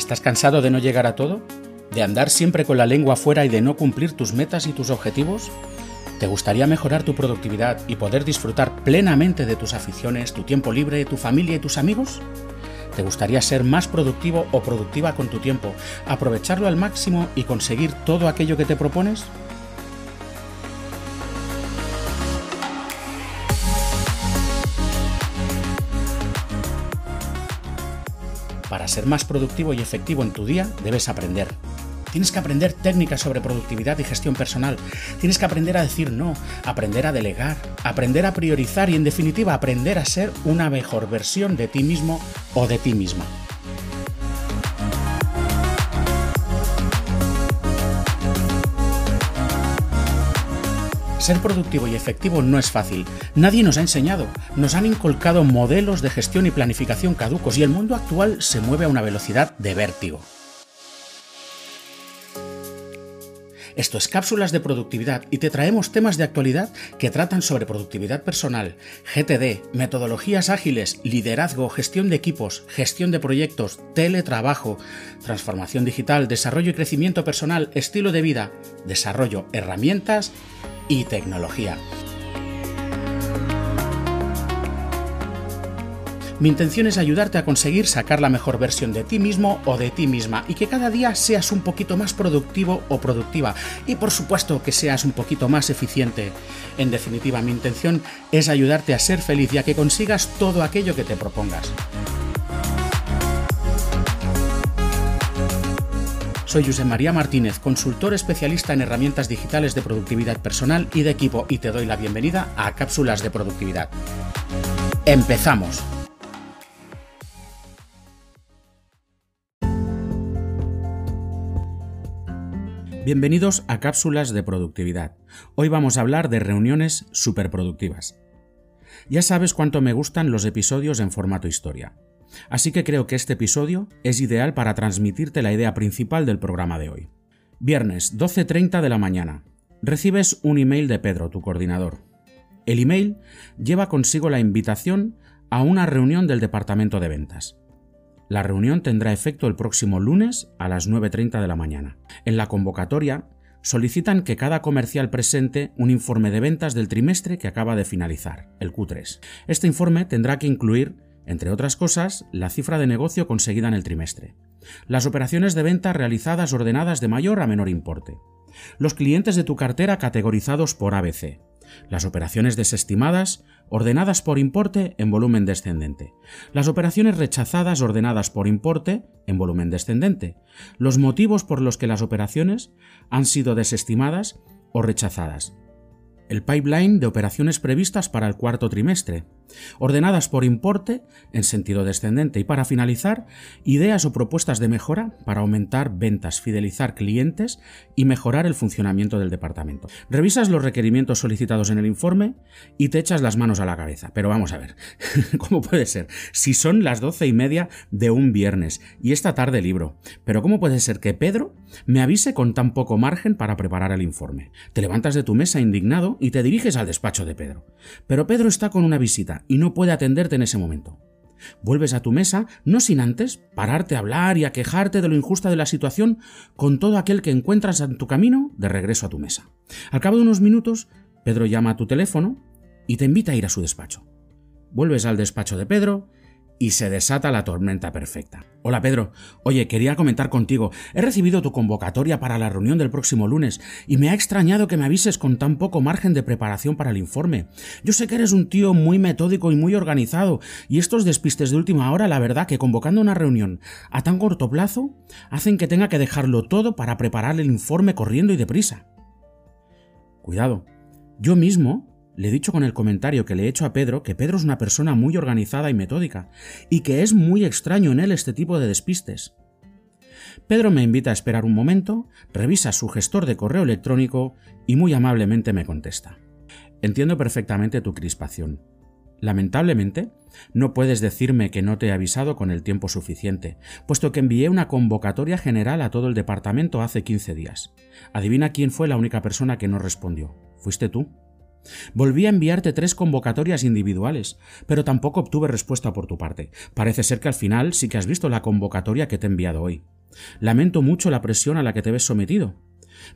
¿Estás cansado de no llegar a todo? ¿De andar siempre con la lengua afuera y de no cumplir tus metas y tus objetivos? ¿Te gustaría mejorar tu productividad y poder disfrutar plenamente de tus aficiones, tu tiempo libre, tu familia y tus amigos? ¿Te gustaría ser más productivo o productiva con tu tiempo, aprovecharlo al máximo y conseguir todo aquello que te propones? Para ser más productivo y efectivo en tu día, debes aprender. Tienes que aprender técnicas sobre productividad y gestión personal. Tienes que aprender a decir no, aprender a delegar, aprender a priorizar y en definitiva aprender a ser una mejor versión de ti mismo o de ti misma. Ser productivo y efectivo no es fácil. Nadie nos ha enseñado. Nos han inculcado modelos de gestión y planificación caducos y el mundo actual se mueve a una velocidad de vértigo. Esto es Cápsulas de Productividad y te traemos temas de actualidad que tratan sobre productividad personal, GTD, metodologías ágiles, liderazgo, gestión de equipos, gestión de proyectos, teletrabajo, transformación digital, desarrollo y crecimiento personal, estilo de vida, desarrollo, herramientas y tecnología. Mi intención es ayudarte a conseguir sacar la mejor versión de ti mismo o de ti misma y que cada día seas un poquito más productivo o productiva y por supuesto que seas un poquito más eficiente. En definitiva, mi intención es ayudarte a ser feliz y a que consigas todo aquello que te propongas. Soy José María Martínez, consultor especialista en herramientas digitales de productividad personal y de equipo y te doy la bienvenida a Cápsulas de Productividad. ¡Empezamos! Bienvenidos a Cápsulas de Productividad. Hoy vamos a hablar de reuniones superproductivas. Ya sabes cuánto me gustan los episodios en formato historia, así que creo que este episodio es ideal para transmitirte la idea principal del programa de hoy. Viernes, 12.30 de la mañana. Recibes un email de Pedro, tu coordinador. El email lleva consigo la invitación a una reunión del departamento de ventas. La reunión tendrá efecto el próximo lunes a las 9.30 de la mañana. En la convocatoria solicitan que cada comercial presente un informe de ventas del trimestre que acaba de finalizar, el Q3. Este informe tendrá que incluir, entre otras cosas, la cifra de negocio conseguida en el trimestre, las operaciones de venta realizadas ordenadas de mayor a menor importe, los clientes de tu cartera categorizados por ABC, las operaciones desestimadas ordenadas por importe en volumen descendente, las operaciones rechazadas ordenadas por importe en volumen descendente, los motivos por los que las operaciones han sido desestimadas o rechazadas, el pipeline de operaciones previstas para el cuarto trimestre, ordenadas por importe en sentido descendente y para finalizar, ideas o propuestas de mejora para aumentar ventas, fidelizar clientes y mejorar el funcionamiento del departamento. Revisas los requerimientos solicitados en el informe y te echas las manos a la cabeza. Pero vamos a ver, ¿cómo puede ser? Si son las doce y media de un viernes y esta tarde libro, pero ¿cómo puede ser que Pedro me avise con tan poco margen para preparar el informe? Te levantas de tu mesa indignado y te diriges al despacho de Pedro. Pero Pedro está con una visita y no puede atenderte en ese momento. Vuelves a tu mesa, no sin antes pararte a hablar y a quejarte de lo injusta de la situación con todo aquel que encuentras en tu camino de regreso a tu mesa. Al cabo de unos minutos, Pedro llama a tu teléfono y te invita a ir a su despacho. Vuelves al despacho de Pedro y se desata la tormenta perfecta. Hola Pedro, oye, quería comentar contigo. He recibido tu convocatoria para la reunión del próximo lunes y me ha extrañado que me avises con tan poco margen de preparación para el informe. Yo sé que eres un tío muy metódico y muy organizado y estos despistes de última hora, la verdad que convocando una reunión a tan corto plazo hacen que tenga que dejarlo todo para preparar el informe corriendo y deprisa. Cuidado, yo mismo le he dicho con el comentario que le he hecho a Pedro que Pedro es una persona muy organizada y metódica, y que es muy extraño en él este tipo de despistes. Pedro me invita a esperar un momento, revisa su gestor de correo electrónico y muy amablemente me contesta. Entiendo perfectamente tu crispación. Lamentablemente, no puedes decirme que no te he avisado con el tiempo suficiente, puesto que envié una convocatoria general a todo el departamento hace 15 días. Adivina quién fue la única persona que no respondió. ¿Fuiste tú? Volví a enviarte tres convocatorias individuales, pero tampoco obtuve respuesta por tu parte. Parece ser que al final sí que has visto la convocatoria que te he enviado hoy. Lamento mucho la presión a la que te ves sometido.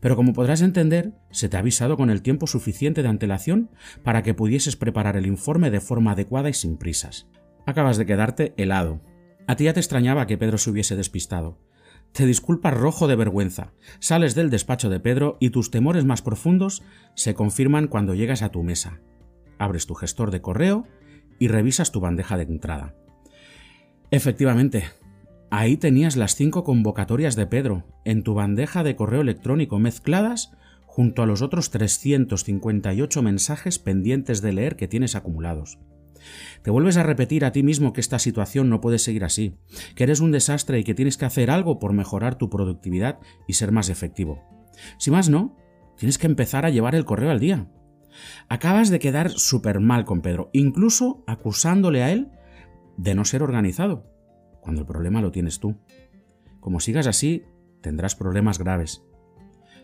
Pero como podrás entender, se te ha avisado con el tiempo suficiente de antelación para que pudieses preparar el informe de forma adecuada y sin prisas. Acabas de quedarte helado. A ti ya te extrañaba que Pedro se hubiese despistado. Te disculpas rojo de vergüenza, sales del despacho de Pedro y tus temores más profundos se confirman cuando llegas a tu mesa. Abres tu gestor de correo y revisas tu bandeja de entrada. Efectivamente, ahí tenías las cinco convocatorias de Pedro en tu bandeja de correo electrónico mezcladas junto a los otros 358 mensajes pendientes de leer que tienes acumulados. Te vuelves a repetir a ti mismo que esta situación no puede seguir así, que eres un desastre y que tienes que hacer algo por mejorar tu productividad y ser más efectivo. Si más no, tienes que empezar a llevar el correo al día. Acabas de quedar súper mal con Pedro, incluso acusándole a él de no ser organizado, cuando el problema lo tienes tú. Como sigas así, tendrás problemas graves.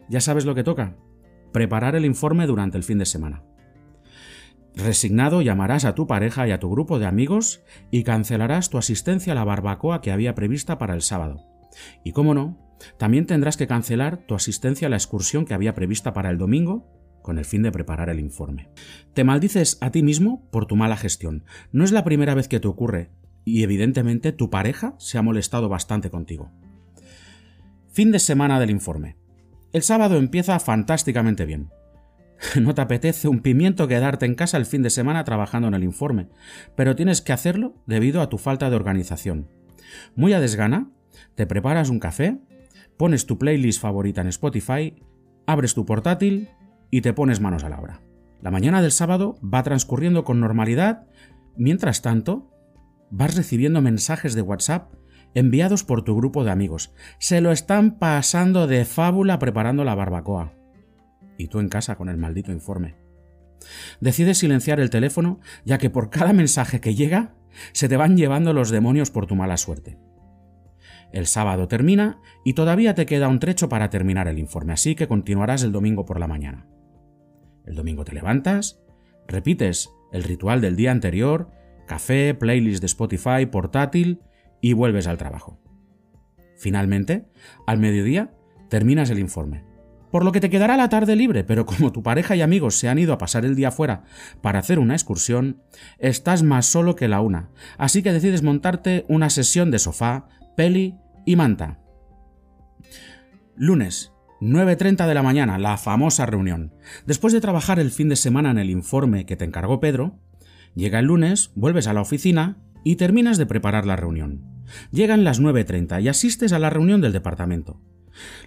Ya sabes lo que toca, preparar el informe durante el fin de semana. Resignado llamarás a tu pareja y a tu grupo de amigos y cancelarás tu asistencia a la barbacoa que había prevista para el sábado. Y cómo no, también tendrás que cancelar tu asistencia a la excursión que había prevista para el domingo con el fin de preparar el informe. Te maldices a ti mismo por tu mala gestión. No es la primera vez que te ocurre y evidentemente tu pareja se ha molestado bastante contigo. Fin de semana del informe. El sábado empieza fantásticamente bien. No te apetece un pimiento quedarte en casa el fin de semana trabajando en el informe, pero tienes que hacerlo debido a tu falta de organización. Muy a desgana, te preparas un café, pones tu playlist favorita en Spotify, abres tu portátil y te pones manos a la obra. La mañana del sábado va transcurriendo con normalidad, mientras tanto, vas recibiendo mensajes de WhatsApp enviados por tu grupo de amigos. Se lo están pasando de fábula preparando la barbacoa y tú en casa con el maldito informe. Decides silenciar el teléfono, ya que por cada mensaje que llega, se te van llevando los demonios por tu mala suerte. El sábado termina y todavía te queda un trecho para terminar el informe, así que continuarás el domingo por la mañana. El domingo te levantas, repites el ritual del día anterior, café, playlist de Spotify, portátil y vuelves al trabajo. Finalmente, al mediodía, terminas el informe por lo que te quedará la tarde libre, pero como tu pareja y amigos se han ido a pasar el día fuera para hacer una excursión, estás más solo que la una, así que decides montarte una sesión de sofá, peli y manta. Lunes, 9.30 de la mañana, la famosa reunión. Después de trabajar el fin de semana en el informe que te encargó Pedro, llega el lunes, vuelves a la oficina y terminas de preparar la reunión. Llegan las 9.30 y asistes a la reunión del departamento.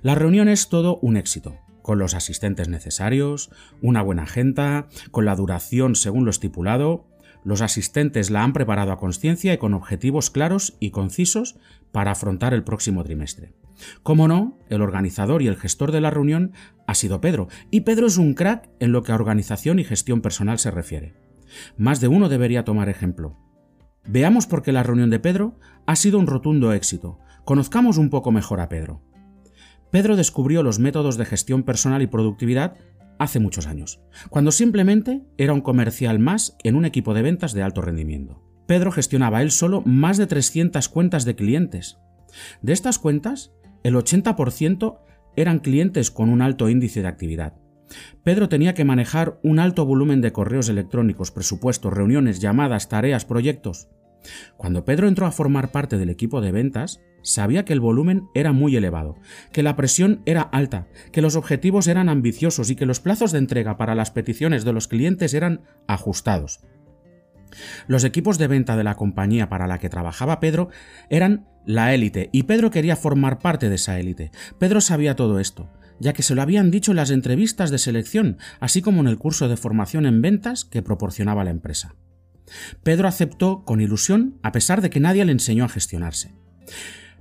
La reunión es todo un éxito, con los asistentes necesarios, una buena agenda, con la duración según lo estipulado. Los asistentes la han preparado a conciencia y con objetivos claros y concisos para afrontar el próximo trimestre. Como no, el organizador y el gestor de la reunión ha sido Pedro, y Pedro es un crack en lo que a organización y gestión personal se refiere. Más de uno debería tomar ejemplo. Veamos por qué la reunión de Pedro ha sido un rotundo éxito. Conozcamos un poco mejor a Pedro. Pedro descubrió los métodos de gestión personal y productividad hace muchos años, cuando simplemente era un comercial más en un equipo de ventas de alto rendimiento. Pedro gestionaba él solo más de 300 cuentas de clientes. De estas cuentas, el 80% eran clientes con un alto índice de actividad. Pedro tenía que manejar un alto volumen de correos electrónicos, presupuestos, reuniones, llamadas, tareas, proyectos. Cuando Pedro entró a formar parte del equipo de ventas, sabía que el volumen era muy elevado, que la presión era alta, que los objetivos eran ambiciosos y que los plazos de entrega para las peticiones de los clientes eran ajustados. Los equipos de venta de la compañía para la que trabajaba Pedro eran la élite y Pedro quería formar parte de esa élite. Pedro sabía todo esto, ya que se lo habían dicho en las entrevistas de selección, así como en el curso de formación en ventas que proporcionaba la empresa. Pedro aceptó con ilusión a pesar de que nadie le enseñó a gestionarse.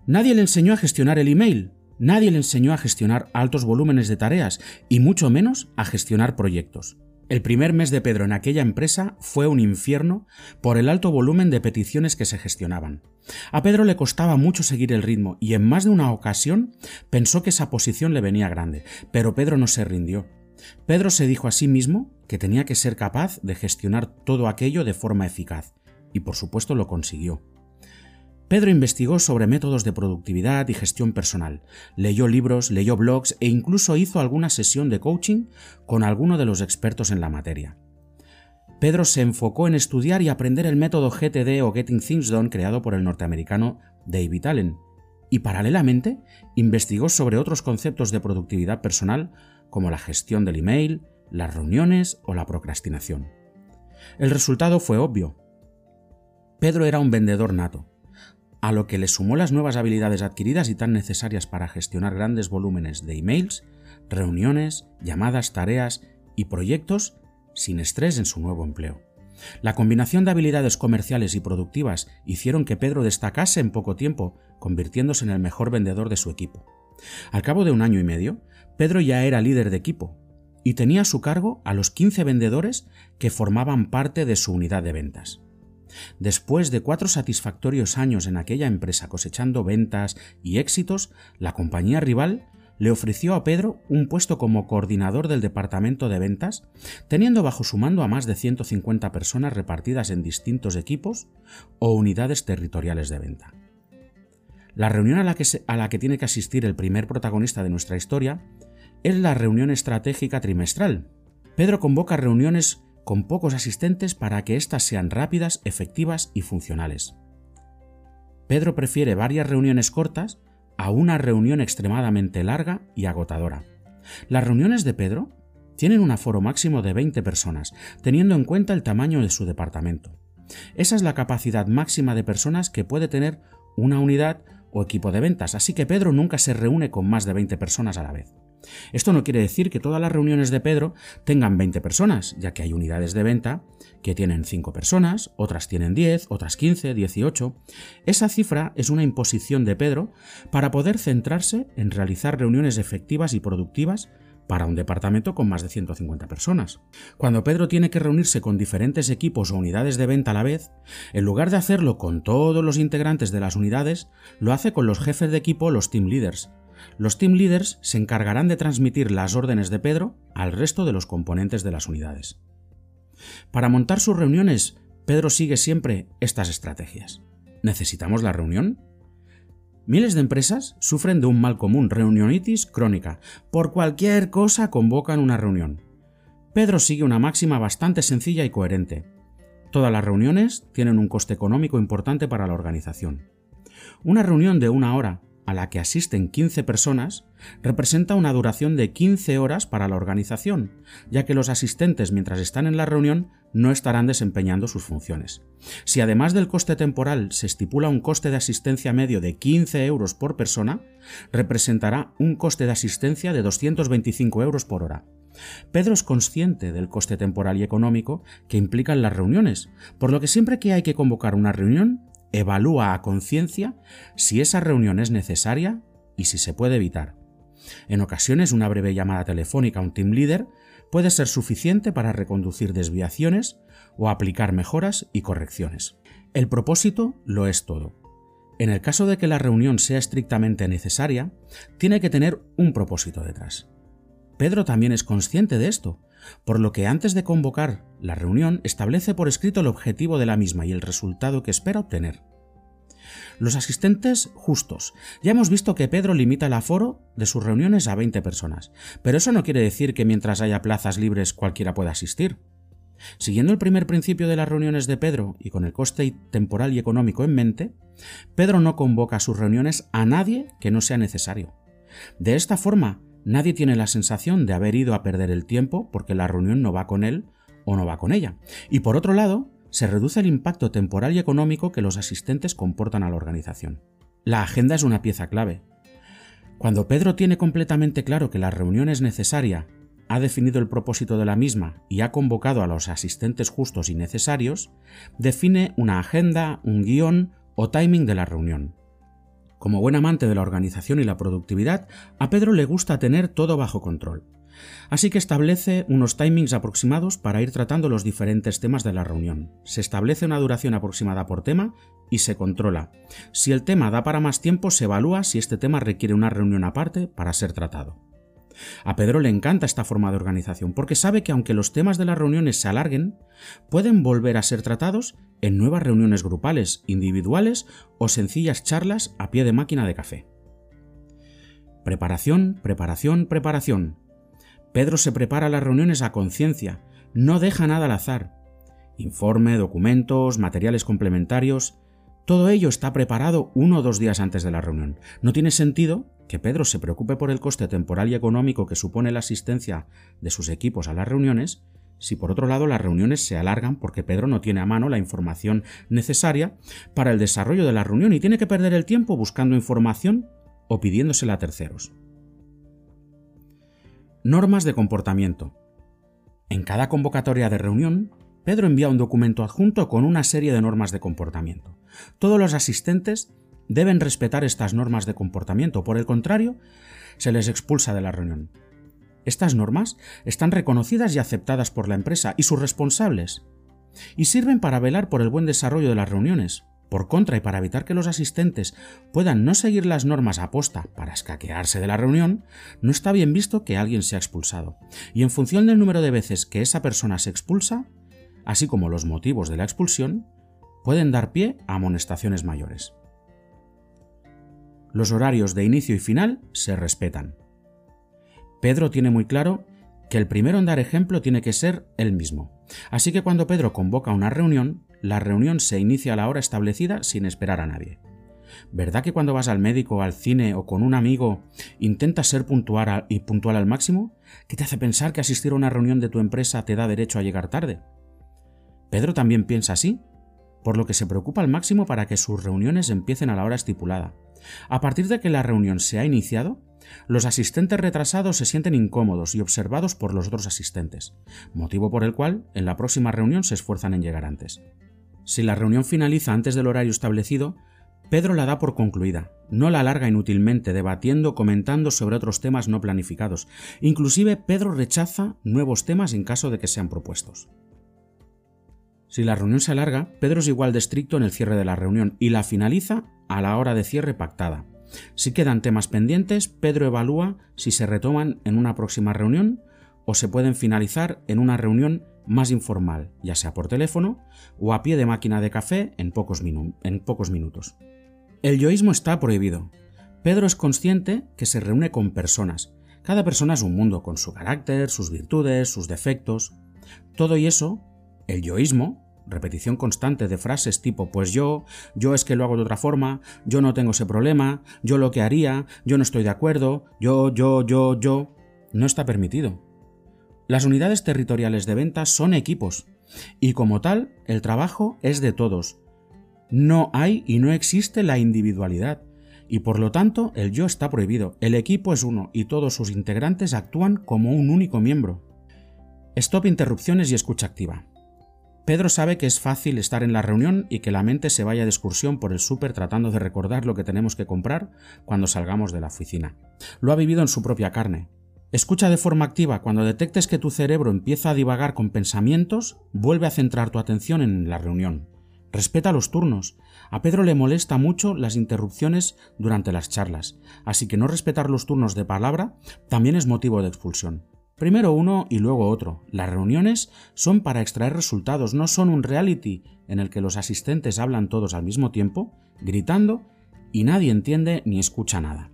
Nadie le enseñó a gestionar el email, nadie le enseñó a gestionar altos volúmenes de tareas y mucho menos a gestionar proyectos. El primer mes de Pedro en aquella empresa fue un infierno por el alto volumen de peticiones que se gestionaban. A Pedro le costaba mucho seguir el ritmo y en más de una ocasión pensó que esa posición le venía grande, pero Pedro no se rindió. Pedro se dijo a sí mismo que tenía que ser capaz de gestionar todo aquello de forma eficaz, y por supuesto lo consiguió. Pedro investigó sobre métodos de productividad y gestión personal, leyó libros, leyó blogs e incluso hizo alguna sesión de coaching con alguno de los expertos en la materia. Pedro se enfocó en estudiar y aprender el método GTD o Getting Things Done creado por el norteamericano David Allen, y paralelamente investigó sobre otros conceptos de productividad personal como la gestión del email, las reuniones o la procrastinación. El resultado fue obvio. Pedro era un vendedor nato, a lo que le sumó las nuevas habilidades adquiridas y tan necesarias para gestionar grandes volúmenes de emails, reuniones, llamadas, tareas y proyectos sin estrés en su nuevo empleo. La combinación de habilidades comerciales y productivas hicieron que Pedro destacase en poco tiempo, convirtiéndose en el mejor vendedor de su equipo. Al cabo de un año y medio, Pedro ya era líder de equipo y tenía a su cargo a los 15 vendedores que formaban parte de su unidad de ventas. Después de cuatro satisfactorios años en aquella empresa cosechando ventas y éxitos, la compañía rival le ofreció a Pedro un puesto como coordinador del departamento de ventas, teniendo bajo su mando a más de 150 personas repartidas en distintos equipos o unidades territoriales de venta. La reunión a la que, a la que tiene que asistir el primer protagonista de nuestra historia es la reunión estratégica trimestral. Pedro convoca reuniones con pocos asistentes para que éstas sean rápidas, efectivas y funcionales. Pedro prefiere varias reuniones cortas a una reunión extremadamente larga y agotadora. Las reuniones de Pedro tienen un aforo máximo de 20 personas, teniendo en cuenta el tamaño de su departamento. Esa es la capacidad máxima de personas que puede tener una unidad o equipo de ventas, así que Pedro nunca se reúne con más de 20 personas a la vez. Esto no quiere decir que todas las reuniones de Pedro tengan 20 personas, ya que hay unidades de venta que tienen 5 personas, otras tienen 10, otras 15, 18. Esa cifra es una imposición de Pedro para poder centrarse en realizar reuniones efectivas y productivas para un departamento con más de 150 personas. Cuando Pedro tiene que reunirse con diferentes equipos o unidades de venta a la vez, en lugar de hacerlo con todos los integrantes de las unidades, lo hace con los jefes de equipo, los team leaders, los team leaders se encargarán de transmitir las órdenes de Pedro al resto de los componentes de las unidades. Para montar sus reuniones, Pedro sigue siempre estas estrategias. ¿Necesitamos la reunión? Miles de empresas sufren de un mal común, reunionitis crónica. Por cualquier cosa convocan una reunión. Pedro sigue una máxima bastante sencilla y coherente. Todas las reuniones tienen un coste económico importante para la organización. Una reunión de una hora a la que asisten 15 personas representa una duración de 15 horas para la organización, ya que los asistentes mientras están en la reunión no estarán desempeñando sus funciones. Si además del coste temporal se estipula un coste de asistencia medio de 15 euros por persona, representará un coste de asistencia de 225 euros por hora. Pedro es consciente del coste temporal y económico que implican las reuniones, por lo que siempre que hay que convocar una reunión, evalúa a conciencia si esa reunión es necesaria y si se puede evitar. En ocasiones una breve llamada telefónica a un team leader puede ser suficiente para reconducir desviaciones o aplicar mejoras y correcciones. El propósito lo es todo. En el caso de que la reunión sea estrictamente necesaria, tiene que tener un propósito detrás. Pedro también es consciente de esto, por lo que antes de convocar la reunión establece por escrito el objetivo de la misma y el resultado que espera obtener. Los asistentes justos. Ya hemos visto que Pedro limita el aforo de sus reuniones a 20 personas, pero eso no quiere decir que mientras haya plazas libres cualquiera pueda asistir. Siguiendo el primer principio de las reuniones de Pedro y con el coste temporal y económico en mente, Pedro no convoca a sus reuniones a nadie que no sea necesario. De esta forma, Nadie tiene la sensación de haber ido a perder el tiempo porque la reunión no va con él o no va con ella. Y por otro lado, se reduce el impacto temporal y económico que los asistentes comportan a la organización. La agenda es una pieza clave. Cuando Pedro tiene completamente claro que la reunión es necesaria, ha definido el propósito de la misma y ha convocado a los asistentes justos y necesarios, define una agenda, un guion o timing de la reunión. Como buen amante de la organización y la productividad, a Pedro le gusta tener todo bajo control. Así que establece unos timings aproximados para ir tratando los diferentes temas de la reunión. Se establece una duración aproximada por tema y se controla. Si el tema da para más tiempo, se evalúa si este tema requiere una reunión aparte para ser tratado. A Pedro le encanta esta forma de organización porque sabe que aunque los temas de las reuniones se alarguen, pueden volver a ser tratados en nuevas reuniones grupales, individuales o sencillas charlas a pie de máquina de café. Preparación, preparación, preparación. Pedro se prepara las reuniones a conciencia, no deja nada al azar. Informe, documentos, materiales complementarios, todo ello está preparado uno o dos días antes de la reunión. No tiene sentido que Pedro se preocupe por el coste temporal y económico que supone la asistencia de sus equipos a las reuniones, si por otro lado las reuniones se alargan porque Pedro no tiene a mano la información necesaria para el desarrollo de la reunión y tiene que perder el tiempo buscando información o pidiéndosela a terceros. Normas de comportamiento. En cada convocatoria de reunión, Pedro envía un documento adjunto con una serie de normas de comportamiento. Todos los asistentes deben respetar estas normas de comportamiento, por el contrario, se les expulsa de la reunión. Estas normas están reconocidas y aceptadas por la empresa y sus responsables, y sirven para velar por el buen desarrollo de las reuniones. Por contra, y para evitar que los asistentes puedan no seguir las normas a posta para escaquearse de la reunión, no está bien visto que alguien sea expulsado. Y en función del número de veces que esa persona se expulsa, así como los motivos de la expulsión, pueden dar pie a amonestaciones mayores. Los horarios de inicio y final se respetan. Pedro tiene muy claro que el primero en dar ejemplo tiene que ser él mismo. Así que cuando Pedro convoca una reunión, la reunión se inicia a la hora establecida sin esperar a nadie. ¿Verdad que cuando vas al médico, al cine o con un amigo intentas ser puntual y puntual al máximo? ¿Qué te hace pensar que asistir a una reunión de tu empresa te da derecho a llegar tarde? Pedro también piensa así por lo que se preocupa al máximo para que sus reuniones empiecen a la hora estipulada. A partir de que la reunión se ha iniciado, los asistentes retrasados se sienten incómodos y observados por los otros asistentes, motivo por el cual en la próxima reunión se esfuerzan en llegar antes. Si la reunión finaliza antes del horario establecido, Pedro la da por concluida, no la alarga inútilmente debatiendo o comentando sobre otros temas no planificados. Inclusive Pedro rechaza nuevos temas en caso de que sean propuestos. Si la reunión se alarga, Pedro es igual de estricto en el cierre de la reunión y la finaliza a la hora de cierre pactada. Si quedan temas pendientes, Pedro evalúa si se retoman en una próxima reunión o se pueden finalizar en una reunión más informal, ya sea por teléfono o a pie de máquina de café en pocos, minutos. El yoísmo está prohibido. Pedro es consciente que se reúne con personas. Cada persona es un mundo con su carácter, sus virtudes, sus defectos. Todo y eso, el yoísmo, repetición constante de frases tipo pues yo, yo es que lo hago de otra forma, yo no tengo ese problema, yo lo que haría, yo no estoy de acuerdo, yo, yo, yo, yo, no está permitido. Las unidades territoriales de ventas son equipos, y como tal, el trabajo es de todos. No hay y no existe la individualidad, y por lo tanto el yo está prohibido, el equipo es uno y todos sus integrantes actúan como un único miembro. Stop interrupciones y escucha activa. Pedro sabe que es fácil estar en la reunión y que la mente se vaya de excursión por el súper tratando de recordar lo que tenemos que comprar cuando salgamos de la oficina. Lo ha vivido en su propia carne. Escucha de forma activa. Cuando detectes que tu cerebro empieza a divagar con pensamientos, vuelve a centrar tu atención en la reunión. Respeta los turnos. A Pedro le molesta mucho las interrupciones durante las charlas, así que no respetar los turnos de palabra también es motivo de expulsión. Primero uno y luego otro. Las reuniones son para extraer resultados, no son un reality en el que los asistentes hablan todos al mismo tiempo, gritando, y nadie entiende ni escucha nada.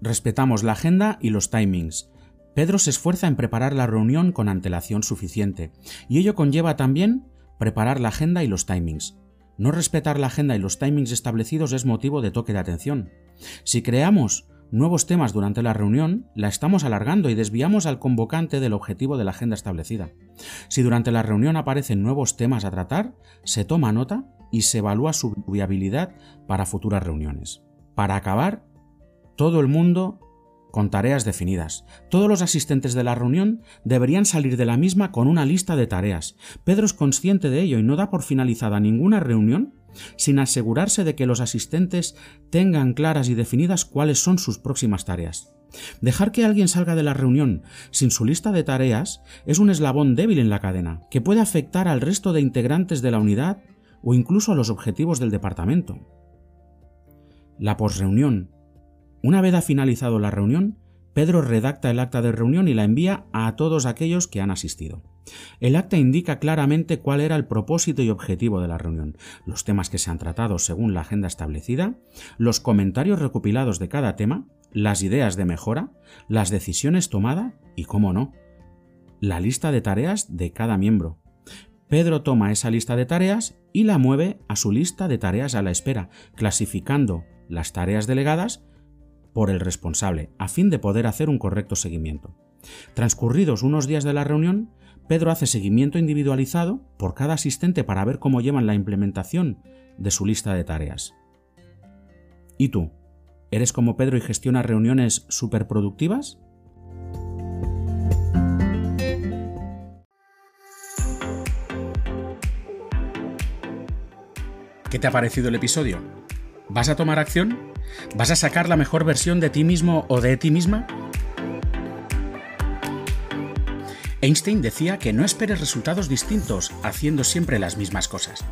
Respetamos la agenda y los timings. Pedro se esfuerza en preparar la reunión con antelación suficiente, y ello conlleva también preparar la agenda y los timings. No respetar la agenda y los timings establecidos es motivo de toque de atención. Si creamos nuevos temas durante la reunión, la estamos alargando y desviamos al convocante del objetivo de la agenda establecida. Si durante la reunión aparecen nuevos temas a tratar, se toma nota y se evalúa su viabilidad para futuras reuniones. Para acabar, todo el mundo con tareas definidas. Todos los asistentes de la reunión deberían salir de la misma con una lista de tareas. Pedro es consciente de ello y no da por finalizada ninguna reunión sin asegurarse de que los asistentes tengan claras y definidas cuáles son sus próximas tareas. Dejar que alguien salga de la reunión sin su lista de tareas es un eslabón débil en la cadena, que puede afectar al resto de integrantes de la unidad o incluso a los objetivos del departamento. La posreunión. Una vez ha finalizado la reunión, Pedro redacta el acta de reunión y la envía a todos aquellos que han asistido. El acta indica claramente cuál era el propósito y objetivo de la reunión, los temas que se han tratado según la agenda establecida, los comentarios recopilados de cada tema, las ideas de mejora, las decisiones tomadas y, cómo no, la lista de tareas de cada miembro. Pedro toma esa lista de tareas y la mueve a su lista de tareas a la espera, clasificando las tareas delegadas por el responsable, a fin de poder hacer un correcto seguimiento. Transcurridos unos días de la reunión, Pedro hace seguimiento individualizado por cada asistente para ver cómo llevan la implementación de su lista de tareas. ¿Y tú? ¿Eres como Pedro y gestionas reuniones superproductivas? ¿Qué te ha parecido el episodio? ¿Vas a tomar acción? ¿Vas a sacar la mejor versión de ti mismo o de ti misma? Einstein decía que no esperes resultados distintos haciendo siempre las mismas cosas.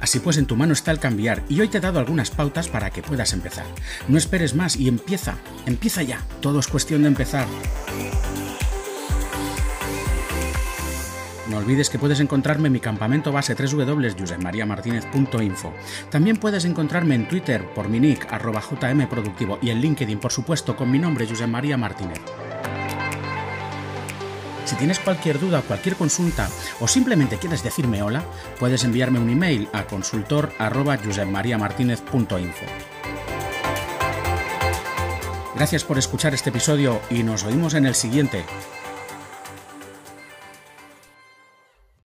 Así pues, en tu mano está el cambiar y hoy te he dado algunas pautas para que puedas empezar. No esperes más y empieza, empieza ya. Todo es cuestión de empezar. No olvides que puedes encontrarme en mi campamento base www.josepmariamartinez.info. También puedes encontrarme en Twitter por mi nick arroba jmproductivo y en LinkedIn, por supuesto, con mi nombre Josep María Martínez. Si tienes cualquier duda cualquier consulta o simplemente quieres decirme hola, puedes enviarme un email a consultor@josepmariamartinez.info. Gracias por escuchar este episodio y nos oímos en el siguiente.